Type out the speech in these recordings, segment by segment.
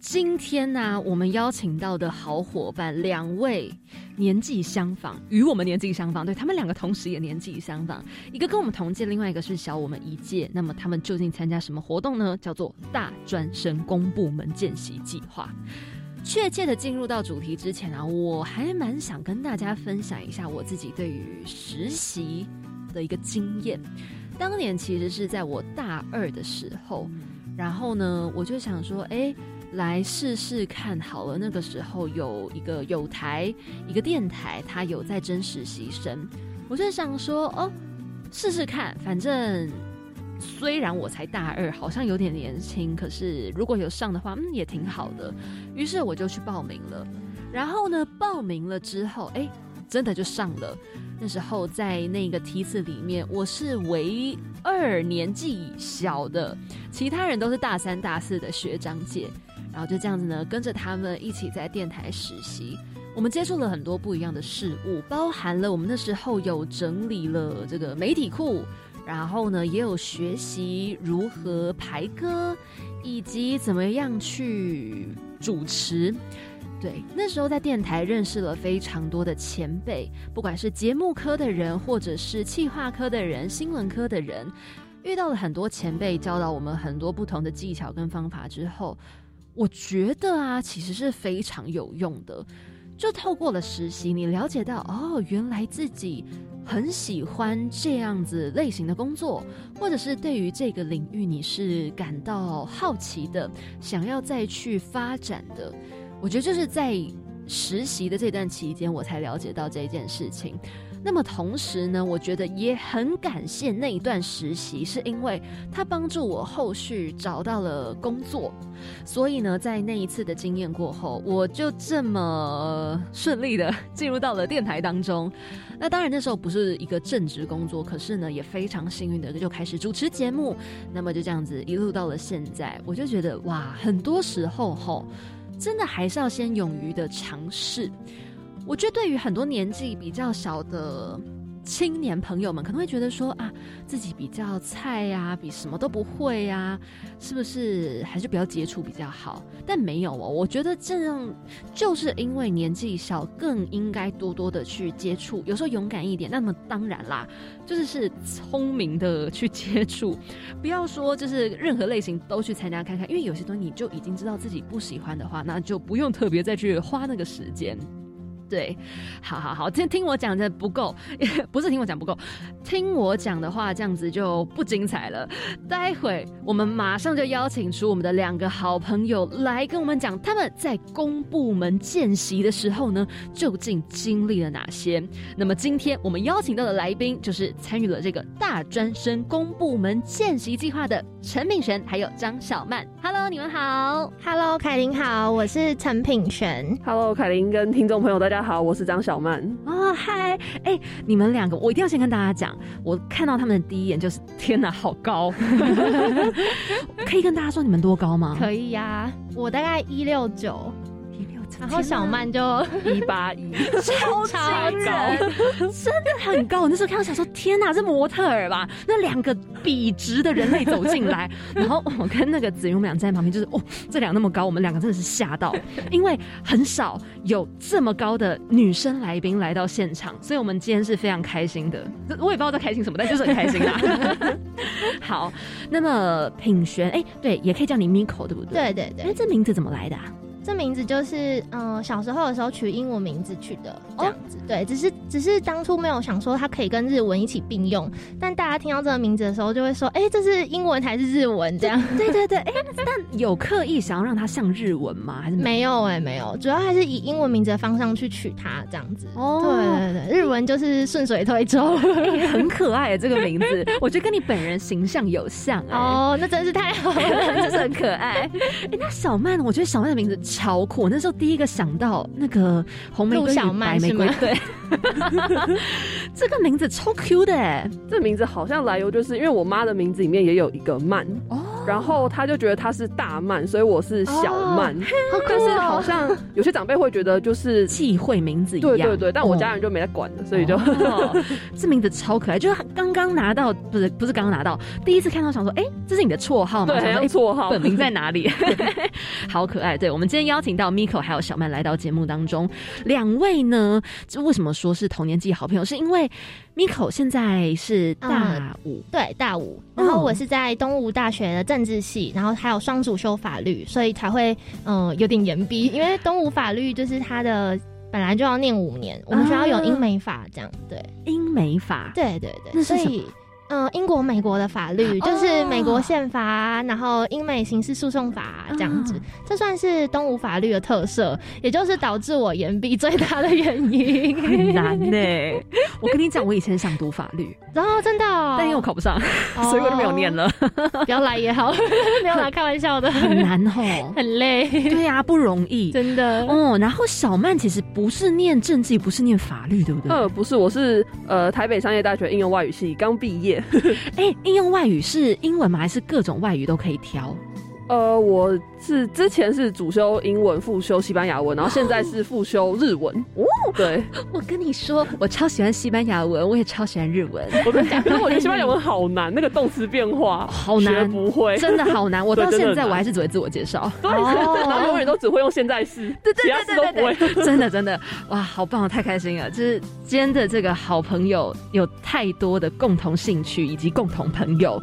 今天呢，我们邀请到的好伙伴两位年纪相仿，与我们年纪相仿，对他们两个同时也年纪相仿，一个跟我们同届，另外一个是小我们一届。那么他们究竟参加什么活动呢？叫做大专生公部门见习计划。确切的进入到主题之前啊，我还蛮想跟大家分享一下我自己对于实习的一个经验。当年其实是在我大二的时候，然后呢，我就想说，哎。来试试看好了。那个时候有一个有台一个电台，他有在真实习生，我就想说哦，试试看。反正虽然我才大二，好像有点年轻，可是如果有上的话，嗯，也挺好的。于是我就去报名了。然后呢，报名了之后，哎，真的就上了。那时候在那个梯次里面，我是唯二年纪小的，其他人都是大三、大四的学长姐。然后就这样子呢，跟着他们一起在电台实习。我们接触了很多不一样的事物，包含了我们那时候有整理了这个媒体库，然后呢也有学习如何排歌，以及怎么样去主持。对，那时候在电台认识了非常多的前辈，不管是节目科的人，或者是企划科的人、新闻科的人，遇到了很多前辈，教导我们很多不同的技巧跟方法之后。我觉得啊，其实是非常有用的。就透过了实习，你了解到哦，原来自己很喜欢这样子类型的工作，或者是对于这个领域你是感到好奇的，想要再去发展的。我觉得就是在实习的这段期间，我才了解到这件事情。那么同时呢，我觉得也很感谢那一段实习，是因为它帮助我后续找到了工作。所以呢，在那一次的经验过后，我就这么顺利的进入到了电台当中。那当然那时候不是一个正职工作，可是呢，也非常幸运的就开始主持节目。那么就这样子一路到了现在，我就觉得哇，很多时候吼，真的还是要先勇于的尝试。我觉得对于很多年纪比较小的青年朋友们，可能会觉得说啊，自己比较菜呀，比什么都不会呀，是不是还是不要接触比较好？但没有哦，我觉得这样就是因为年纪小，更应该多多的去接触，有时候勇敢一点。那么当然啦，就是是聪明的去接触，不要说就是任何类型都去参加看看，因为有些东西你就已经知道自己不喜欢的话，那就不用特别再去花那个时间。对，好好好，听听我讲的不够，不是听我讲不够，听我讲的话这样子就不精彩了。待会我们马上就邀请出我们的两个好朋友来跟我们讲他们在公部门见习的时候呢，究竟经历了哪些。那么今天我们邀请到的来宾就是参与了这个大专生公部门见习计划的陈品璇，还有张小曼。Hello，你们好。Hello，凯琳好，我是陈品璇。Hello，凯琳跟听众朋友大家。大家好，我是张小曼。哦，嗨，哎，你们两个，我一定要先跟大家讲，我看到他们的第一眼就是，天哪，好高！可以跟大家说你们多高吗？可以呀，我大概一六九。然后小曼就一八一，超超高，真的很高。我那时候看到想说，天哪，这模特儿吧？那两个笔直的人类走进来，然后我跟那个子云我们俩站在旁边，就是哦，这俩那么高，我们两个真的是吓到，因为很少有这么高的女生来宾来到现场，所以我们今天是非常开心的。我也不知道在开心什么，但就是很开心啊。好，那么品璇，哎，对，也可以叫你 Miko，对不对？对对对。哎，这名字怎么来的？这名字就是，嗯，小时候的时候取英文名字取的这样子，对，只是只是当初没有想说它可以跟日文一起并用，但大家听到这个名字的时候就会说，哎，这是英文还是日文？这样，对对对，哎，但有刻意想要让它像日文吗？还是没有？哎，没有，主要还是以英文名字的方向去取它这样子。哦，对对对，日文就是顺水推舟，很可爱这个名字，我觉得跟你本人形象有像。哦，那真是太好了，真是很可爱。哎，那小曼，我觉得小曼的名字。超酷。我那时候第一个想到那个红玫瑰白玫瑰。对，这个名字超 Q 的哎，这名字好像来由就是因为我妈的名字里面也有一个曼，哦，然后他就觉得他是大曼，所以我是小曼。但是哦好像有些长辈会觉得就是忌讳名字一样，对对对，但我家哦人就没在管的，所以就、哦 这名字超可爱，就是刚刚拿到，不是不是刚刚拿到，第一次看到想说，哎、这是你的绰号吗？对，绰号。本名在哪里？好可爱。对，我们今天邀请到 Miko 还有小曼来到节目当中，两位呢，这为什么说是童年纪好朋友？是因为 Miko 现在是大五，对大五，然后我是在东吴大学的政治系，然后还有双主修法律，所以才会嗯、呃有点严逼，因为东吴法律就是它的本来就要念五年，我们学校有英美法这样，对。英美法，对对对，所以。嗯、英国、美国的法律就是美国宪法啊，然后英美刑事诉讼法啊这样子，啊这算是东吴法律的特色，也就是导致我延毕最大的原因。很难呢、我跟你讲，我以前想读法律，然后真的哦、但因为我考不上，哦所以我就没有念了，不要来也好，没有来开玩笑的，很难哦。很累，对啊，不容易。真的。哦，然后小曼其实不是念政治，不是念法律，对不对？呃，不是，我是呃台北商业大学应用外语系刚毕业。哎、应用外语是英文吗？还是各种外语都可以挑？呃，我是之前是主修英文，副修西班牙文，然后现在是副修日文。哦，对，我跟你说，我超喜欢西班牙文，我也超喜欢日文，我跟你讲，可是我觉得西班牙文好难，那个动词变化好难不会。真的好难。我到现在我还是只会自我介绍，对，哦然后永远都只会用现在式，对对对对对。真的真的哇，好棒，太开心了！就是今天的这个好朋友有太多的共同兴趣以及共同朋友，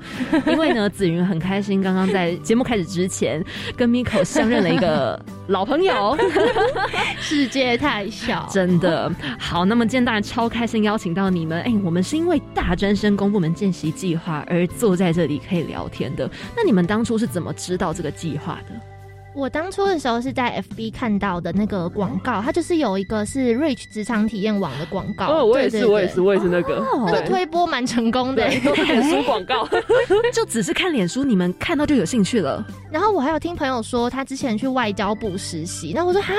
因为呢，子云很开心，刚刚在节目开始之前跟 Miko 相认了一个 老朋友，世界太小，真的好。那么今天当然超开心，邀请到你们。哎、我们是因为大专生公部门见习计划而坐在这里可以聊天的。那你们当初是怎么知道这个计划的？我当初的时候是在 FB 看到的那个广告，它就是有一个是 Rich 职场体验网的广告。哦，我也是，我也是，。我也是那个那个推播蛮成功的，对，都是脸书广告。就只是看脸书，你们看到就有兴趣了。然后我还有听朋友说，他之前去外交部实习，那我说哈，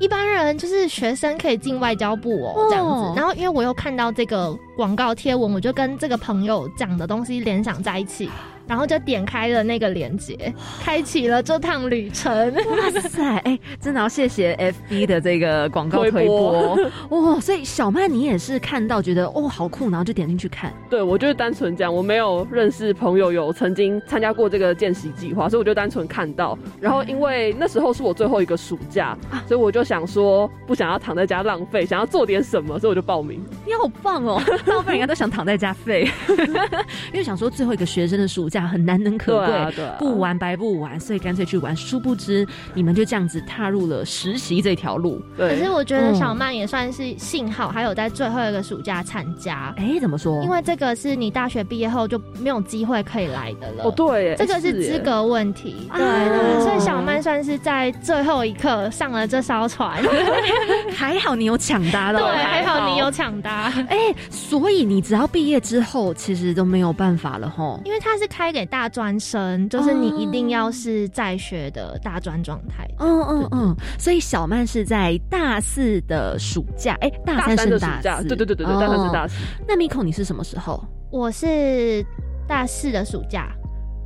一般人就是学生可以进外交部哦，哦这样子。然后因为我又看到这个广告贴文，我就跟这个朋友讲的东西联想在一起，然后就点开了那个链接，开启了这趟旅程。哇塞，哎、真的要谢谢 FB 的这个广告推播哦。所以小曼你也是看到觉得哦好酷，然后就点进去看。对，我就是单纯这样，我没有认识朋友有曾经参加过这个见习计划，所以我就单纯看到。然后因为那时候是我最后一个暑假，所以我就想说不想要躺在家浪费，想要做点什么，所以我就报名。你好棒哦！大部分人应该都想躺在家废，因为想说最后一个学生的暑假很难能可贵，对啊，啊，不玩白不玩，所以干脆去玩。殊不知你们就这样子踏入了实习这条路。对。可是我觉得小曼也算是幸好，还有在最后一个暑假参加，哎、怎么说？因为这个是你大学毕业后就没有机会可以来的了。哦，对，这个是资。格问题，啊对对，所以小曼算是在最后一刻上了这艘船，还好你有抢答到，对，还好你有抢答，哎、所以你只要毕业之后，其实都没有办法了吼。因为他是开给大专生，就是你一定要是在学的大专状态。嗯嗯嗯，所以小曼是在大四的暑假，哎、大大三三升大的暑假，四，对对对对对，大三是大四。四。那 Miko 你是什么时候？我是大四的暑假，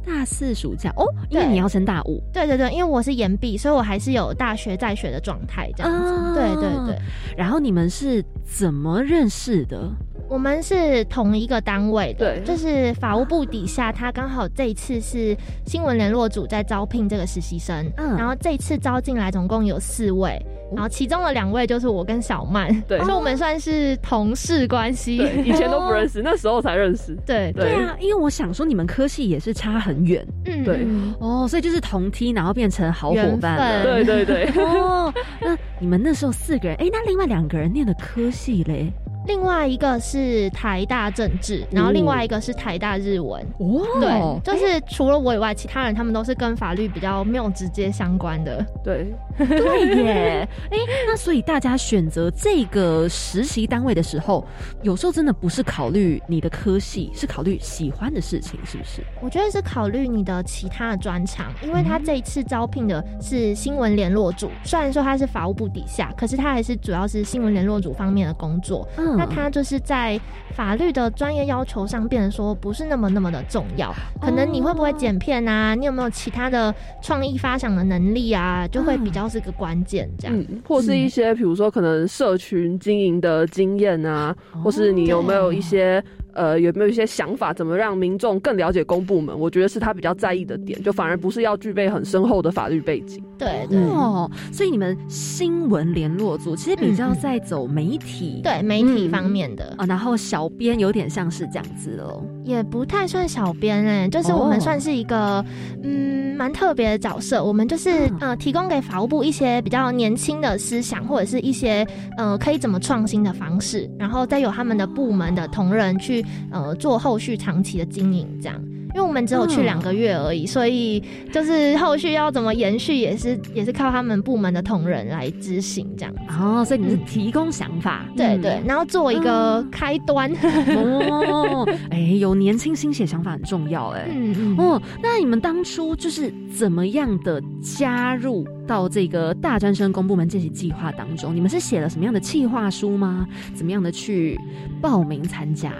大四暑假哦，因为你要升大五，对对对，因为我是延毕，所以我还是有大学在学的状态这样子。啊对对对，然后你们是怎么认识的？我们是同一个单位的，对。就是法务部底下，他刚好这一次是新闻联络组在招聘这个实习生，嗯。然后这一次招进来总共有四位，然后其中的两位就是我跟小曼，对。所以我们算是同事关系。以前都不认识，那时候才认识。对对。啊，因为我想说你们科系也是差很远。嗯对。嗯。哦，所以就是同梯，然后变成好伙伴了。对对对，哦，那你们那时候四个人，哎，那另外两个人念的科系嘞？另外一个是台大政治，然后另外一个是台大日文。哦，对，就是除了我以外，其他人他们都是跟法律比较没有直接相关的。对，对耶。哎，那所以大家选择这个实习单位的时候，有时候真的不是考虑你的科系，是考虑喜欢的事情，是不是？我觉得是考虑你的其他的专长，因为他这一次招聘的是新闻联络组，虽然说他是法务部底下，可是他还是主要是新闻联络组方面的工作。嗯，那他就是在法律的专业要求上，变得说不是那么那么的重要。可能你会不会剪片啊？你有没有其他的创意发想的能力啊？就会比较是个关键，这样。嗯，或是一些比如说可能社群经营的经验啊，或是你有没有一些。呃，有没有一些想法，怎么让民众更了解公部门？我觉得是他比较在意的点，就反而不是要具备很深厚的法律背景。对对哦，所以你们新闻联络组其实比较在走媒体，对媒体方面的啊。然后小编有点像是这样子哦，也不太算小编哎，就是我们算是一个嗯蛮特别的角色。我们就是呃提供给法务部一些比较年轻的思想，或者是一些呃可以怎么创新的方式，然后再有他们的部门的同仁去。呃，做后续长期的经营，这样，因为我们只有去两个月而已，所以就是后续要怎么延续，也是也是靠他们部门的同仁来执行这样。哦，所以你是提供想法，对对，然后做一个开端。哦，哎，有年轻心血想法很重要，哎，嗯嗯。哦，那你们当初就是怎么样的加入到这个大专生公部门见习计划当中？你们是写了什么样的计划书吗？怎么样的去报名参加？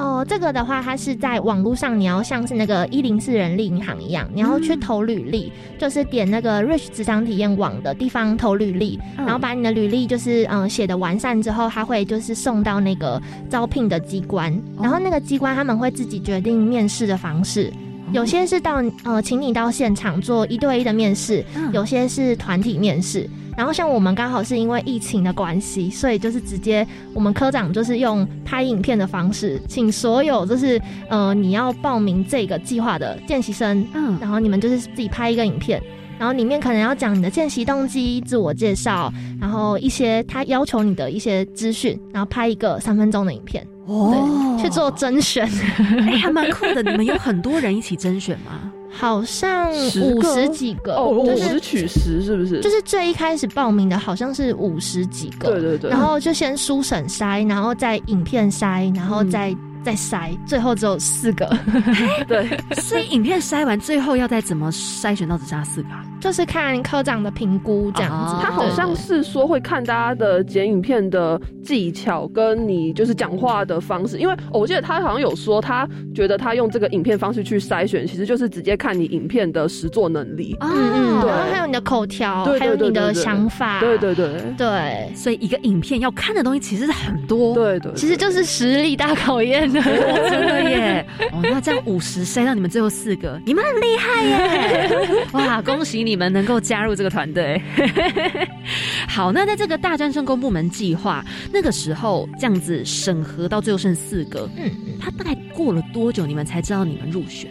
哦，这个的话，它是在网络上，你要像是那个一零四人力银行一样，你要去投履历，就是点那个 Rich 职场体验网的地方投履历，然后把你的履历就是嗯写的完善之后，他会就是送到那个招聘的机关，然后那个机关他们会自己决定面试的方式，有些是到呃请你到现场做一对一的面试，有些是团体面试。然后像我们刚好是因为疫情的关系，所以就是直接我们科长就是用拍影片的方式，请所有就是呃你要报名这个计划的见习生，嗯，然后你们就是自己拍一个影片，然后里面可能要讲你的见习动机、自我介绍，然后一些他要求你的一些资讯，然后拍一个三分钟的影片，哦，去做甄选，哎，还蛮酷的。你们有很多人一起甄选吗？好像五十几个，五十取十是不是？就是最一开始报名的好像是五十几个，对对对。然后就先书审筛，然后再影片筛，然后再再筛，最后只有四个。对，所以影片筛完，最后要再怎么筛选到只剩下四个？就是看科长的评估这样子，他好像是说会看大家的剪影片的技巧，跟你就是讲话的方式。因为我记得他好像有说，他觉得他用这个影片方式去筛选，其实就是直接看你影片的实作能力。嗯嗯，对，还有你的口条，还有你的想法。对对对对，所以一个影片要看的东西其实是很多。对对，其实就是实力大考验的，真的耶。哦，那这样五十筛到你们最后四个，你们很厉害耶！哇，恭喜你！你们能够加入这个团队，好。那在这个大专生公部门计划那个时候，这样子审核到最后剩四个，嗯，他大概过了多久，你们才知道你们入选？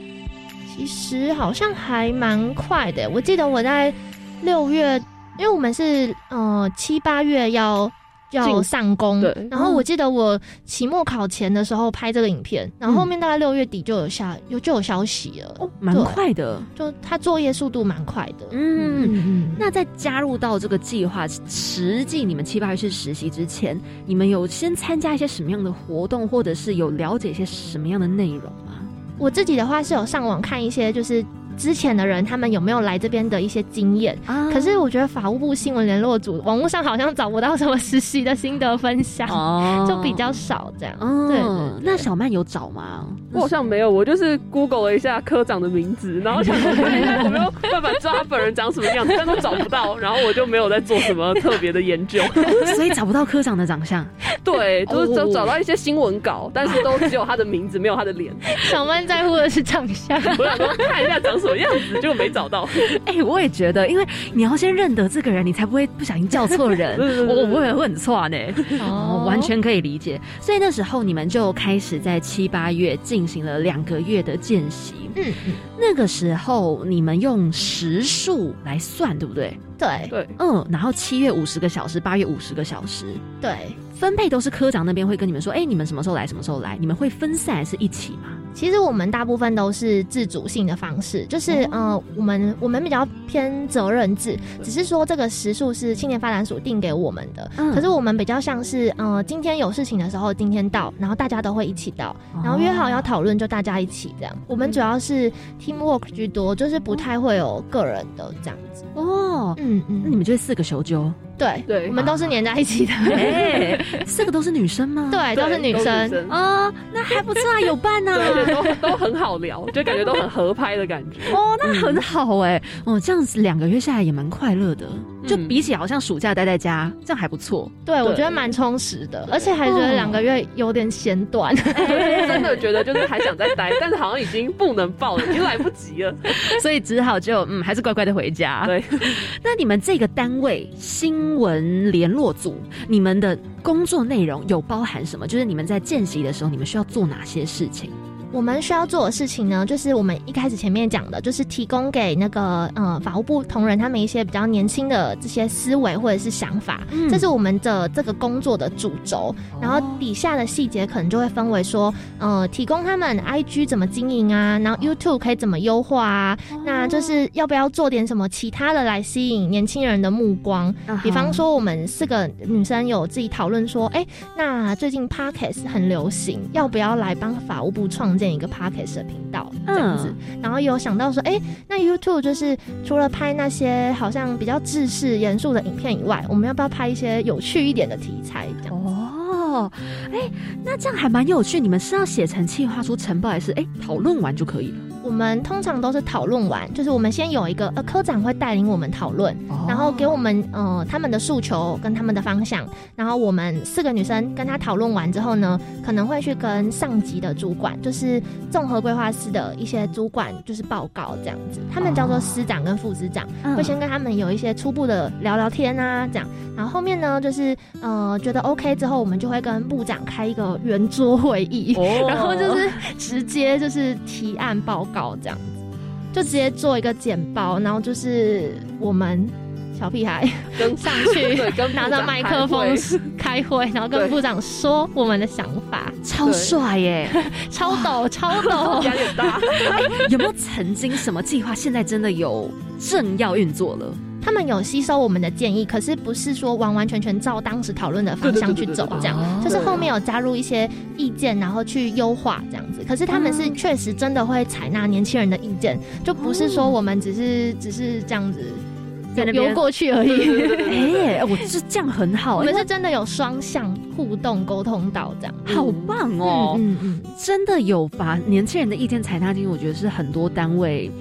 其实好像还蛮快的。我记得我在六月，因为我们是呃七八月要。要上工，然后我记得我期末考前的时候拍这个影片，然后后面大概六月底就有下有就有消息了，哦，蛮快的，就他作业速度蛮快的。嗯，那在加入到这个计划，实际你们七八月去实习之前，你们有先参加一些什么样的活动，或者是有了解一些什么样的内容吗？我自己的话是有上网看一些，就是。之前的人他们有没有来这边的一些经验？啊，可是我觉得法务部新闻联络组网络上好像找不到什么实习的心得分享，哦，就比较少这样。对，那小曼有找吗？我好像没有，我就是 Google 了一下科长的名字，然后想看一下有没有办法抓本人长什么样子，但都找不到，然后我就没有在做什么特别的研究，所以找不到科长的长相。对，都是找找到一些新闻稿，但是都只有他的名字，没有他的脸。小曼在乎的是长相，我想说看一下长什么样子，就没找到。哎，我也觉得，因为你要先认得这个人，你才不会不小心叫错人。我我不会会很错呢，哦，完全可以理解。所以那时候你们就开始在七八月进行了两个月的见习。嗯，那个时候你们用时数来算，对不对？对对，嗯，然后七月五十个小时，八月五十个小时，对，分配都是科长那边会跟你们说，哎、你们什么时候来，什么时候来，你们会分散还是一起吗？其实我们大部分都是自主性的方式，就是、呃，我们我们比较偏责任制，只是说这个时数是青年发展署定给我们的。嗯可是我们比较像是，呃，今天有事情的时候，今天到，然后大家都会一起到，然后约好要讨论，就大家一起这样。我们主要是 teamwork 居多，就是不太会有个人的这样子。哦，嗯嗯，那你们就是四个修究，对对我们都是黏在一起的。哎、四个都是女生吗？对，都是女生。哦，那还不错啊，有伴呢、对，而且都都很好聊，就感觉都很合拍的感觉。哦，那很好哎、哦，这样子两个月下来也蛮快乐的，就嗯比起好像暑假待在家，这样还不错。对，我觉得蛮充实的，而且还觉得两个月有点嫌短。真的觉得就是还想再待，但是好像已经不能报了，已经来不及了。所以只好就嗯，还是乖乖的回家。对，那你们这个单位新闻联络组，你们的工作内容有包含什么？就是你们在见习的时候，你们需要做哪些事情？我们需要做的事情呢，就是我们一开始前面讲的，就是提供给那个呃法务部同仁他们一些比较年轻的这些思维或者是想法，嗯。这是我们的这个工作的主轴。然后底下的细节可能就会分为说，呃，提供他们 IG 怎么经营啊，然后 YouTube 可以怎么优化啊，那就是要不要做点什么其他的来吸引年轻人的目光。比方说，我们四个女生有自己讨论说，哎、那最近 Podcast 很流行，要不要来帮法务部创建一个 Podcast 的频道这样子？然后有想到说，哎、那 YouTube 就是除了拍那些好像比较制式严肃的影片以外，我们要不要拍一些有趣一点的题材？这样哦，哎、那这样还蛮有趣。你们是要写成计划书呈报，还是哎讨论完就可以了？我们通常都是讨论完，就是我们先有一个呃科长会带领我们讨论，然后给我们呃他们的诉求跟他们的方向，然后我们四个女生跟他讨论完之后呢，可能会去跟上级的主管，就是综合规划师的一些主管，就是报告这样子，他们叫做师长跟副师长，嗯会先跟他们有一些初步的聊聊天啊，这样，然后后面呢就是呃觉得 OK 之后，我们就会跟部长开一个圆桌会议，哦。然后就是直接就是提案报告这样子，就直接做一个简报，然后就是我们小屁孩跟上去 拿着麦克风开会，然后跟部长说我们的想法，超帅耶！超抖超抖。压力很大。有没有曾经什么计划现在真的有正要运作了？他们有吸收我们的建议，可是不是说完完全全照当时讨论的方向去走，这样哦就是后面有加入一些意见，然后去优化这样子。可是他们是确实真的会采纳年轻人的意见，就不是说我们只是只是这样子在游过去而已。哎、我这这样很好，我们是真的有双向互动沟通到这样。好棒哦！嗯嗯真的有把年轻人的意见采纳进去，我觉得是很多单位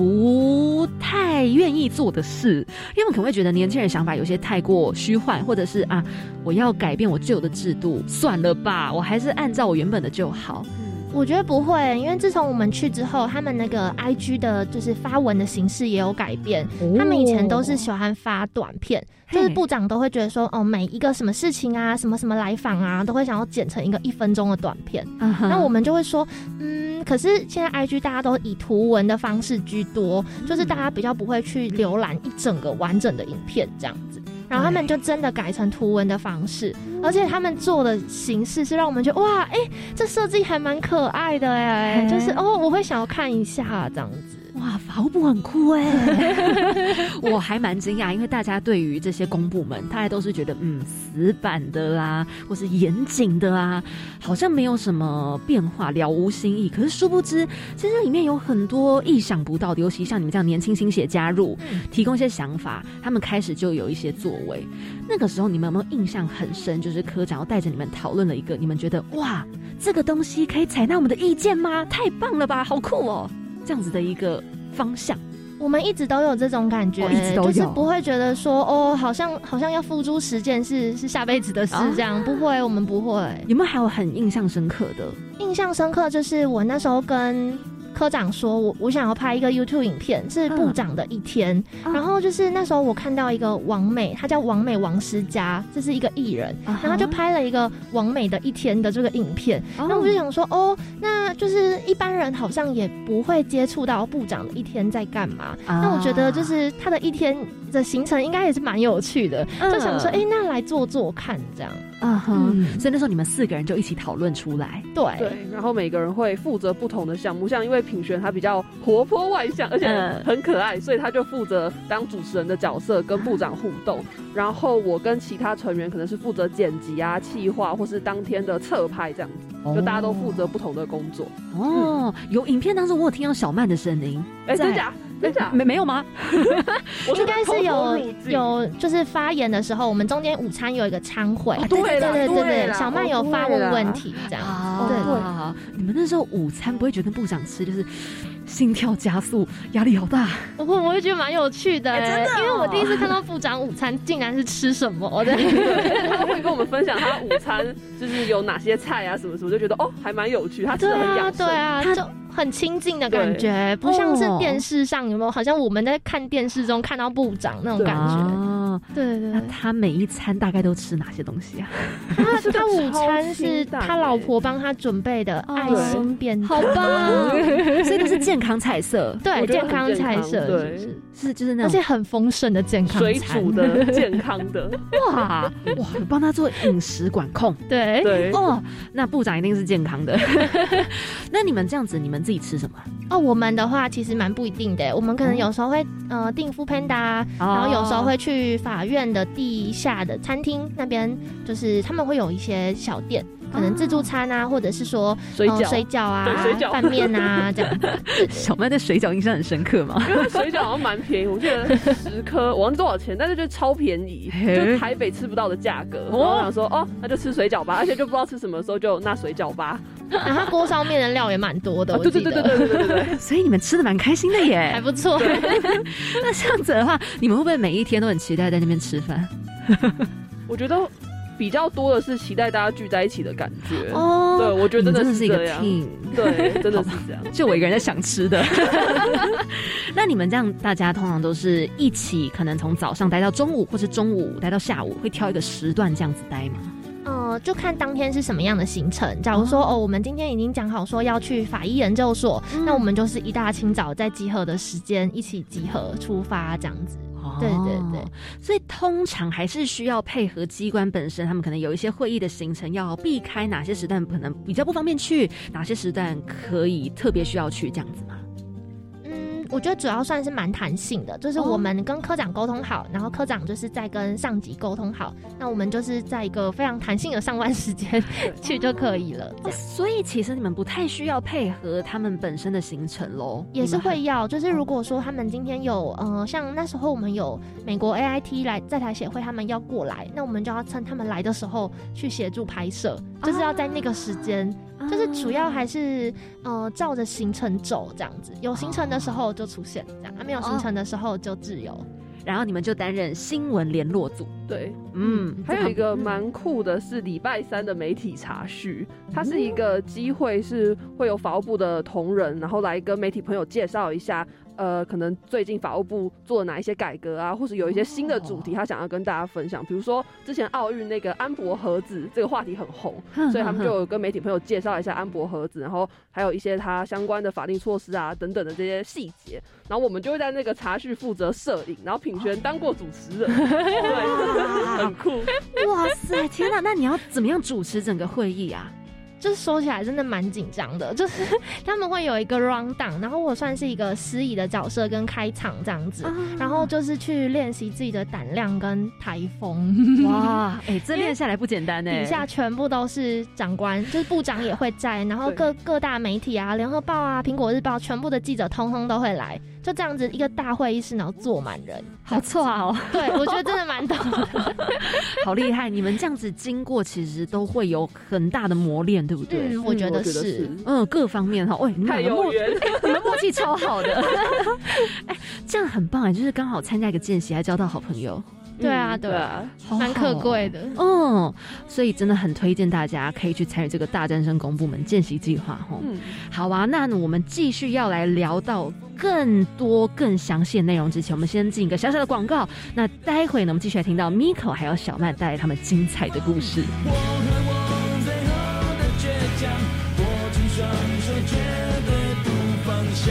不太愿意做的事，因为我可能会觉得年轻人想法有些太过虚幻，或者是啊，我要改变我旧的制度，算了吧，我还是按照我原本的就好。我觉得不会，因为自从我们去之后，他们那个 I G 的就是发文的形式也有改变。他们以前都是喜欢发短片，就是部长都会觉得说，哦，每一个什么事情啊，什么什么来访啊，都会想要剪成一个一分钟的短片。那我们就会说，嗯，可是现在 I G 大家都以图文的方式居多，就是大家比较不会去浏览一整个完整的影片这样子。然后他们就真的改成图文的方式，而且他们做的形式是让我们觉得哇，哎、这设计还蛮可爱的哎，嘿就是哦，我会想要看一下这样子。哇，法务部很酷哎，我还蛮惊讶，因为大家对于这些公部门，大家都是觉得嗯死板的啦，或是严谨的啊，好像没有什么变化，了无新意。可是殊不知，其实里面有很多意想不到的，尤其像你们这样年轻新血加入，提供一些想法，他们开始就有一些作为。那个时候你们有没有印象很深？就是科长要带着你们讨论了一个，你们觉得哇，这个东西可以采纳我们的意见吗？太棒了吧，好酷哦！这样子的一个方向。我们一直都有这种感觉，哦一直都有就是不会觉得说哦，好像好像要付诸实践是是下辈子的事啊这样，不会，我们不会。有没有还有很印象深刻的？印象深刻就是我那时候跟科长说，我我想要拍一个 YouTube 影片，是部长的一天。然后就是那时候我看到一个王美，她叫王美王思佳，这是一个艺人，然后就拍了一个王美的一天的这个影片。那我就想说，哦，那就是一般人好像也不会接触到部长的一天在干嘛。那我觉得就是他的一天的行程应该也是蛮有趣的，就想说，哎，那来做做看这样。啊哼，所以那时候你们四个人就一起讨论出来，对对，然后每个人会负责不同的项目，像因为品璇他比较活泼外向，而且很可爱，所以他就负责当主持人的角色跟部长互动。然后我跟其他成员可能是负责剪辑啊、企划或是当天的侧拍这样子，就大家都负责不同的工作。哦，有影片当中我有听到小曼的声音，哎，真假？没没有吗？应该是有有，就是发言的时候，我们中间午餐有一个餐会，对对对对对，小曼有发问问题这样。对。对，你们那时候午餐不会觉得跟部长吃就是心跳加速，压力好大？我会，我会觉得蛮有趣的，真的，因为我第一次看到部长午餐竟然是吃什么的，他会跟我们分享他午餐就是有哪些菜啊什么什么，就觉得哦还蛮有趣，他吃的很养生，对啊，他就。很亲近的感觉，不像是电视上有没有？好像我们在看电视中看到部长那种感觉。对对对，他每一餐大概都吃哪些东西啊？他他午餐是他老婆帮他准备的爱心便当，好棒！健康菜色，对健康菜色，对。是就是那种，而且很丰盛的健康水煮的健康的，哇 哇！帮他做饮食管控，对。对。哦，那部长一定是健康的。那你们这样子，你们自己吃什么？哦，我们的话其实蛮不一定的，我们可能有时候会呃订 f Panda，然后有时候会去法院的地下的餐厅那边，就是他们会有一些小店。可能自助餐啊，或者是说水饺、水饺啊、拌面啊这样。小麦的水饺印象很深刻嘛？因为水饺好像蛮便宜，我记得十颗，我忘多少钱，但是就超便宜，就台北吃不到的价格。我想说，哦，那就吃水饺吧，而且就不知道吃什么，时候就那水饺吧。然后锅烧面的料也蛮多的，对对对对对对 所以你们吃的蛮开心的耶，还不错。那这样子的话，你们会不会每一天都很期待在那边吃饭？我觉得比较多的是期待大家聚在一起的感觉哦，对我觉得真的是一个 team，对，真的是这样。就我一个人在想吃的。那你们这样，大家通常都是一起，可能从早上待到中午，或是中午待到下午，会挑一个时段这样子待吗？呃，就看当天是什么样的行程。假如说哦，我们今天已经讲好说要去法医研究所，那我们就是一大清早在集合的时间一起集合出发这样子。对对对，所以通常还是需要配合机关本身，他们可能有一些会议的行程要避开哪些时段，可能比较不方便去，哪些时段可以特别需要去这样子吗？我觉得主要算是蛮弹性的，就是我们跟科长沟通好，然后科长就是在跟上级沟通好，那我们就是在一个非常弹性的上班时间 去就可以了。所以其实你们不太需要配合他们本身的行程喽，也是会要。就是如果说他们今天有呃，像那时候我们有美国 AIT 来在台协会，他们要过来，那我们就要趁他们来的时候去协助拍摄，就是要在那个时间。就是主要还是呃照着行程走这样子，有行程的时候就出现这样，没有行程的时候就自由。然后你们就担任新闻联络组。对，嗯，还有一个蛮酷的是礼拜三的媒体茶叙，它是一个机会，是会有法务部的同仁，然后来跟媒体朋友介绍一下。呃，可能最近法务部做了哪一些改革啊，或者有一些新的主题，他想要跟大家分享。比如说之前奥运那个安博盒子这个话题很红，所以他们就有跟媒体朋友介绍一下安博盒子，然后还有一些他相关的法定措施啊等等的这些细节。然后我们就会在那个茶叙负责摄影，然后品璇当过主持人，对，很酷。哇塞，天哪！那你要怎么样主持整个会议啊？就是说起来真的蛮紧张的，就是他们会有一个 round down，然后我算是一个司仪的角色跟开场这样子，然后就是去练习自己的胆量跟台风。哇，哎，这练下来不简单呢。底下全部都是长官，就是部长也会在，然后各各大媒体啊，联合报啊，苹果日报，全部的记者通通都会来。就这样子一个大会议室，然后坐满人，好错哦。对，我觉得真的蛮懂，好厉害。你们这样子经过，其实都会有很大的磨练，对不对？嗯，我觉得是。嗯，各方面哈，喂，你们默你们默契超好的。哎，这样很棒哎，就是刚好参加一个见习，还交到好朋友。对啊，对啊，蛮可贵的。嗯，所以真的很推荐大家可以去参与这个大战生公部门见习计划。吼，嗯，好啊，那我们继续要来聊到更多更详细的内容之前，我们先进一个小小的广告。那待会呢，我们继续来听到 Miko 还有小曼带来他们精彩的故事。我和我最后的倔强，握紧双手，绝对不放下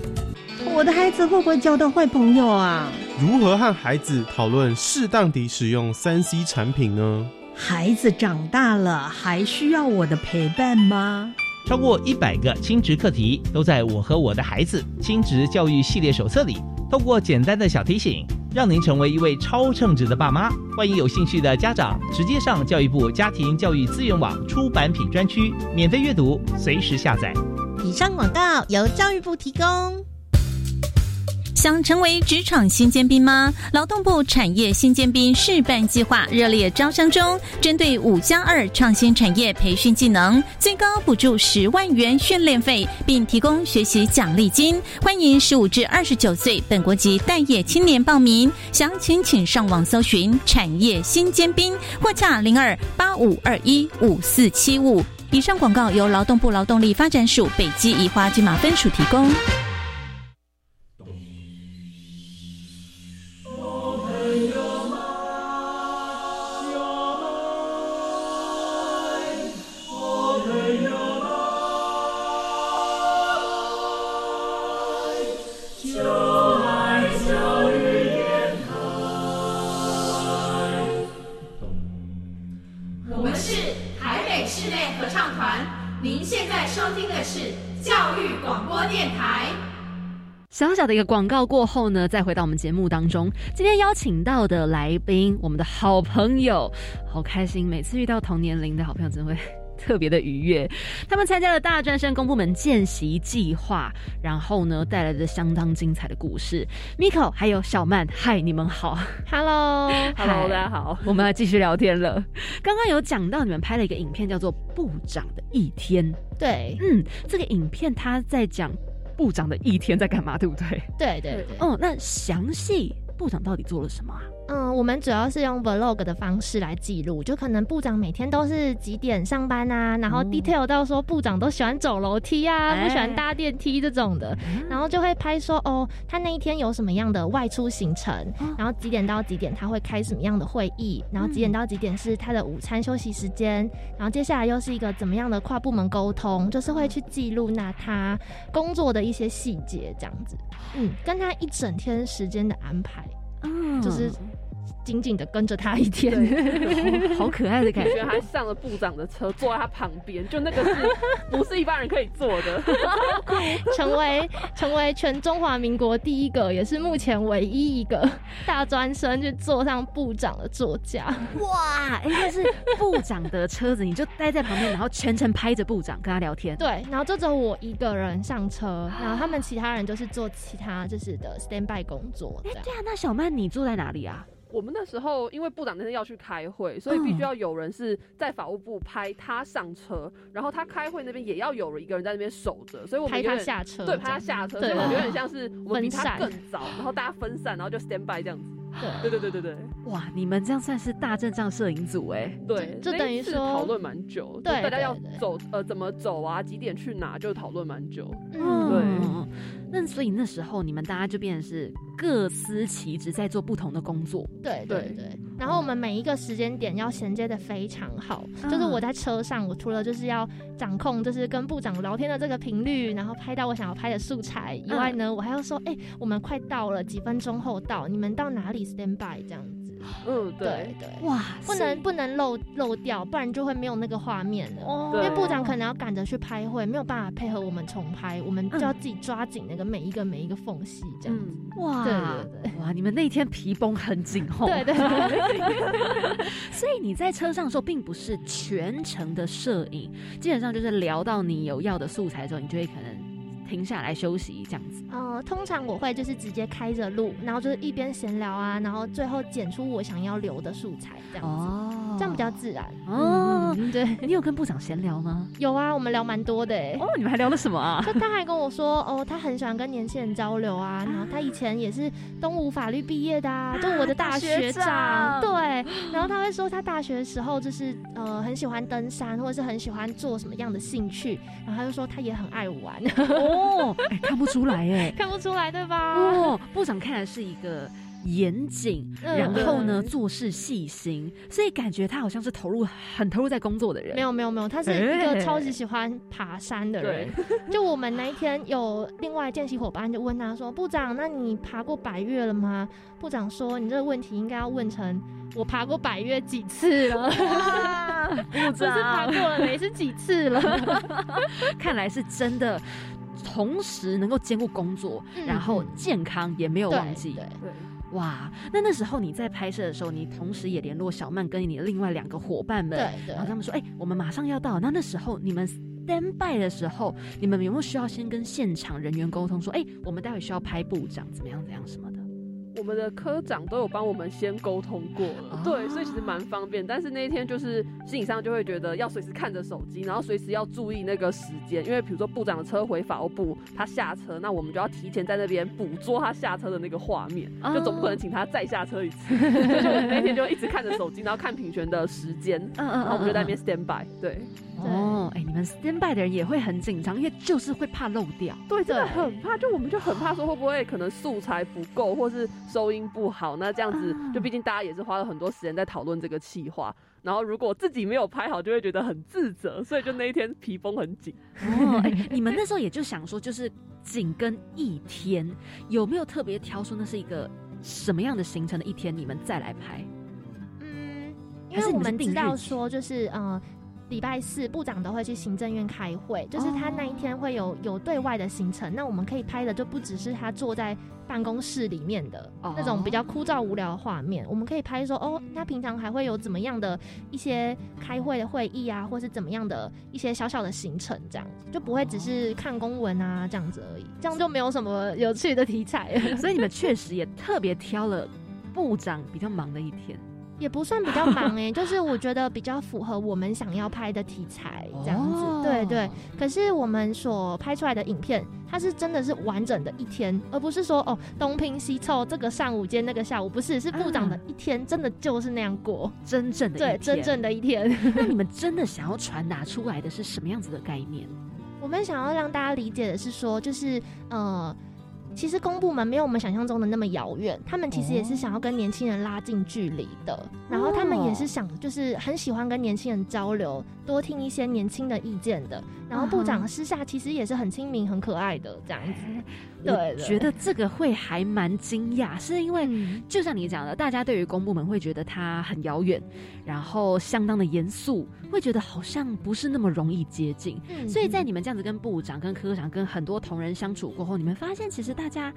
我的孩子会不会交到坏朋友啊？如何和孩子讨论适当地使用三 C 产品呢？孩子长大了还需要我的陪伴吗？超过一百个亲职课题都在我和我的孩子亲职教育系列手册里。透过简单的小提醒，让您成为一位超称职的爸妈。欢迎有兴趣的家长直接上教育部家庭教育资源网出版品专区免费阅读，随时下载。以上广告由教育部提供。想成为职场新尖兵吗？劳动部产业新尖兵示范计划热烈招商中，针对五加二创新产业培训技能，最高补助十万元训练费，并提供学习奖励金。欢迎十五至二十九岁本国籍待业青年报名，详情请上网搜寻“产业新尖兵”或洽零二八五二一五四七五。以上广告由劳动部劳动力发展署北基宜花金马分署提供。小小的一个广告过后呢，再回到我们节目当中。今天邀请到的来宾，我们的好朋友，好开心！每次遇到同年龄的好朋友，真会特别的愉悦。他们参加了大专生公部门见习计划，然后呢，带来的相当精彩的故事。Miko 还有小曼，嗨，你们好，Hello，Hello，大家好，我们要继续聊天了。刚刚有讲到你们拍了一个影片，叫做《部长的一天》。对，嗯，这个影片他在讲。部长的一天在干嘛？对不对？对对对。哦，那详细部长到底做了什么啊？嗯，我们主要是用 vlog 的方式来记录，就可能部长每天都是几点上班啊，然后 detail 到说部长都喜欢走楼梯啊，不喜欢搭电梯这种的，然后就会拍说哦，他那一天有什么样的外出行程，然后几点到几点他会开什么样的会议，然后几点到几点是他的午餐休息时间，然后接下来又是一个怎么样的跨部门沟通，就是会去记录那他工作的一些细节这样子，嗯，跟他一整天时间的安排，嗯，就是。紧紧的跟着他一天，好可爱的感觉。还上了部长的车，坐在他旁边，就那个是不是一般人可以坐的？成为成为全中华民国第一个，也是目前唯一一个 大专生去坐上部长的座驾。哇！应该是部长的车子，你就待在旁边，然后全程拍着部长跟他聊天。对，然后就只有我一个人上车，然后他们其他人就是做其他就是的 stand by 工作。哎，对啊，那小曼你坐在哪里啊？我们那时候因为部长那天要去开会，所以必须要有人是在法务部拍他上车，然后他开会那边也要有一个人在那边守着，所以我们拍他下车，对，拍他下车，所以我们有点像是我们比他更早，然后大家分散，然后就 stand by 这样子。对对对对对，哇，你们这样算是大阵仗摄影组哎，对，就等于是讨论蛮久，对，大家要走呃怎么走啊，几点去哪，就讨论蛮久。嗯，对。那所以那时候你们大家就变成是各司其职，在做不同的工作。对对对。然后我们每一个时间点要衔接的非常好，就是我在车上，我除了就是要掌控，就是跟部长聊天的这个频率，然后拍到我想要拍的素材以外呢，我还要说，哎，我们快到了，几分钟后到，你们到哪里 stand by 这样子。嗯，对对，哇，不能不能漏漏掉，不然就会没有那个画面了。哦，因为部长可能要赶着去拍会，没有办法配合我们重拍，我们就要自己抓紧那个每一个每一个缝隙，这样子。哇，对对对，哇，你们那天皮绷很紧哦。对对。所以你在车上的时候，并不是全程的摄影，基本上就是聊到你有要的素材之后，你就会可能。停下来休息这样子。呃，通常我会就是直接开着录，然后就是一边闲聊啊，然后最后剪出我想要留的素材这样子。哦，这样比较自然。哦，对，你有跟部长闲聊吗？有啊，我们聊蛮多的。哦，你们还聊了什么啊？就他还跟我说，哦，他很喜欢跟年轻人交流啊，然后他以前也是东吴法律毕业的啊，就我的大学长。对，然后他会说他大学的时候就是呃很喜欢登山，或者是很喜欢做什么样的兴趣，然后他就说他也很爱玩。哦，哎，看不出来哎，看不出来对吧？哦，部长看来是一个严谨，然后呢做事细心，所以感觉他好像是投入很投入在工作的人。没有没有没有，他是一个超级喜欢爬山的人。就我们那一天有另外见习伙伴就问他说：“部长，那你爬过百越了吗？”部长说：“你这个问题应该要问成我爬过百越几次了。” 不是爬过了没？是几次了？看来是真的。同时能够兼顾工作，然后健康也没有忘记。对，哇！那那时候你在拍摄的时候，你同时也联络小曼跟你的另外两个伙伴们，对，然后他们说：“哎，我们马上要到。”那那时候你们 stand by 的时候，你们有没有需要先跟现场人员沟通，说：“哎，我们待会需要拍部长，怎么样，怎样什么的？”我们的科长都有帮我们先沟通过了，对，所以其实蛮方便。但是那一天就是心理上就会觉得要随时看着手机，然后随时要注意那个时间，因为比如说部长的车回法务部，他下车，那我们就要提前在那边捕捉他下车的那个画面，就总不可能请他再下车一次。所以那天就一直看着手机，然后看品璇的时间，然后我们就在那边 stand by，对。哦，哎，你们 stand by 的人也会很紧张，因为就是会怕漏掉。对，真的很怕。就我们就很怕说会不会可能素材不够，或是收音不好。那这样子，就毕竟大家也是花了很多时间在讨论这个企划。然后如果自己没有拍好，就会觉得很自责。所以就那一天皮绷很紧。哦，哎，你们那时候也就想说，就是紧跟一天，有没有特别挑出那是一个什么样的行程的一天，你们再来拍？嗯，因为我们知道说，就是嗯。礼拜四部长都会去行政院开会，就是他那一天会有有对外的行程。那我们可以拍的就不只是他坐在办公室里面的那种比较枯燥无聊的画面，我们可以拍说哦，他平常还会有怎么样的一些开会的会议啊，或是怎么样的一些小小的行程，这样就不会只是看公文啊这样子而已，这样就没有什么有趣的题材。所以你们确实也特别挑了部长比较忙的一天。也不算比较忙哎，就是我觉得比较符合我们想要拍的题材这样子，对对。可是我们所拍出来的影片，它是真的是完整的一天，而不是说哦东拼西凑，这个上午接那个下午，不是，是部长的一天，真的就是那样过，真正的对真正的一天。那你们真的想要传达出来的是什么样子的概念？我们想要让大家理解的是说，就是呃。其实公部门没有我们想象中的那么遥远，他们其实也是想要跟年轻人拉近距离的，然后他们也是想，就是很喜欢跟年轻人交流，多听一些年轻的意见的。然后部长私下其实也是很亲民、很可爱的这样子。对，觉得这个会还蛮惊讶，是因为就像你讲的，大家对于公部门会觉得他很遥远，然后相当的严肃，会觉得好像不是那么容易接近。所以在你们这样子跟部长、跟科长、跟很多同仁相处过后，你们发现其实大家